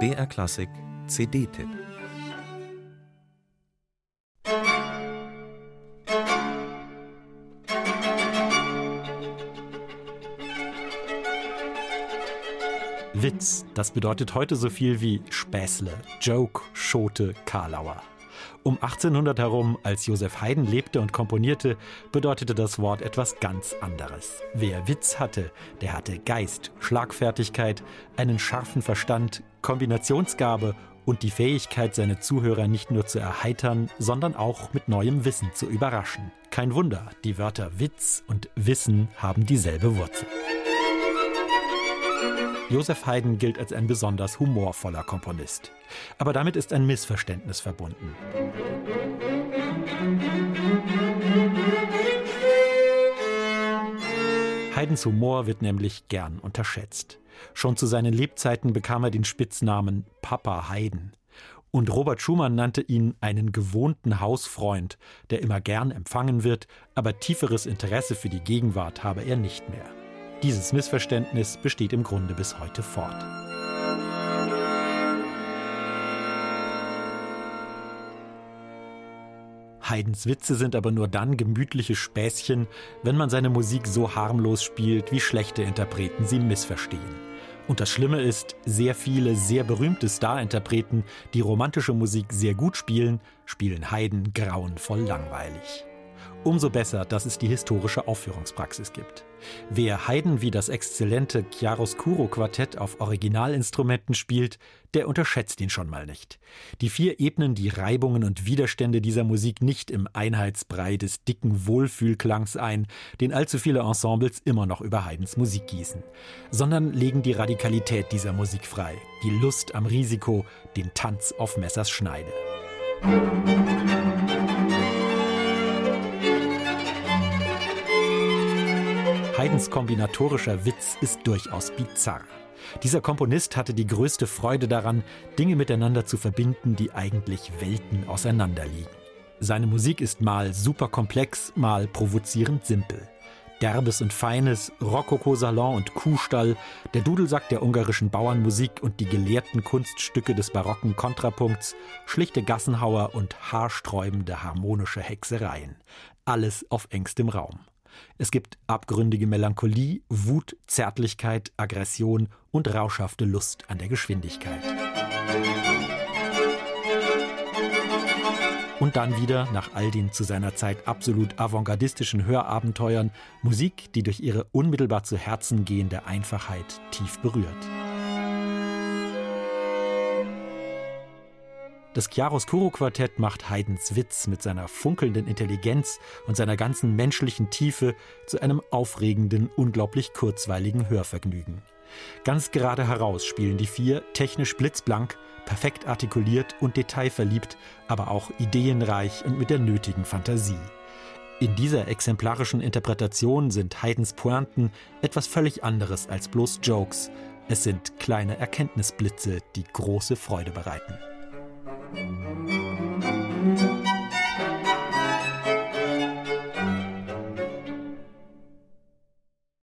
BR Klassik CD-Tipp Witz, das bedeutet heute so viel wie Späßle, Joke, Schote, Karlauer. Um 1800 herum, als Josef Haydn lebte und komponierte, bedeutete das Wort etwas ganz anderes. Wer Witz hatte, der hatte Geist, Schlagfertigkeit, einen scharfen Verstand, Kombinationsgabe und die Fähigkeit, seine Zuhörer nicht nur zu erheitern, sondern auch mit neuem Wissen zu überraschen. Kein Wunder, die Wörter Witz und Wissen haben dieselbe Wurzel. Josef Haydn gilt als ein besonders humorvoller Komponist. Aber damit ist ein Missverständnis verbunden. Haydns Humor wird nämlich gern unterschätzt. Schon zu seinen Lebzeiten bekam er den Spitznamen Papa Haydn. Und Robert Schumann nannte ihn einen gewohnten Hausfreund, der immer gern empfangen wird, aber tieferes Interesse für die Gegenwart habe er nicht mehr. Dieses Missverständnis besteht im Grunde bis heute fort. Haydns Witze sind aber nur dann gemütliche Späßchen, wenn man seine Musik so harmlos spielt, wie schlechte Interpreten sie missverstehen. Und das Schlimme ist, sehr viele sehr berühmte Star-Interpreten, die romantische Musik sehr gut spielen, spielen Haydn grauenvoll langweilig. Umso besser, dass es die historische Aufführungspraxis gibt. Wer Haydn wie das exzellente Chiaroscuro-Quartett auf Originalinstrumenten spielt, der unterschätzt ihn schon mal nicht. Die vier Ebenen die Reibungen und Widerstände dieser Musik nicht im Einheitsbrei des dicken Wohlfühlklangs ein, den allzu viele Ensembles immer noch über Haydns Musik gießen, sondern legen die Radikalität dieser Musik frei, die Lust am Risiko, den Tanz auf Messers Schneide. Musik Haydns kombinatorischer Witz ist durchaus bizarr. Dieser Komponist hatte die größte Freude daran, Dinge miteinander zu verbinden, die eigentlich Welten auseinanderliegen. Seine Musik ist mal super komplex, mal provozierend simpel. Derbes und Feines, Rokoko-Salon und Kuhstall, der Dudelsack der ungarischen Bauernmusik und die gelehrten Kunststücke des barocken Kontrapunkts, schlichte Gassenhauer und haarsträubende harmonische Hexereien. Alles auf engstem Raum. Es gibt abgründige Melancholie, Wut, Zärtlichkeit, Aggression und rauschhafte Lust an der Geschwindigkeit. Und dann wieder, nach all den zu seiner Zeit absolut avantgardistischen Hörabenteuern, Musik, die durch ihre unmittelbar zu Herzen gehende Einfachheit tief berührt. Das Chiaroscuro-Quartett macht Haydns Witz mit seiner funkelnden Intelligenz und seiner ganzen menschlichen Tiefe zu einem aufregenden, unglaublich kurzweiligen Hörvergnügen. Ganz gerade heraus spielen die vier technisch blitzblank, perfekt artikuliert und detailverliebt, aber auch ideenreich und mit der nötigen Fantasie. In dieser exemplarischen Interpretation sind Haydns Pointen etwas völlig anderes als bloß Jokes. Es sind kleine Erkenntnisblitze, die große Freude bereiten. Thank you.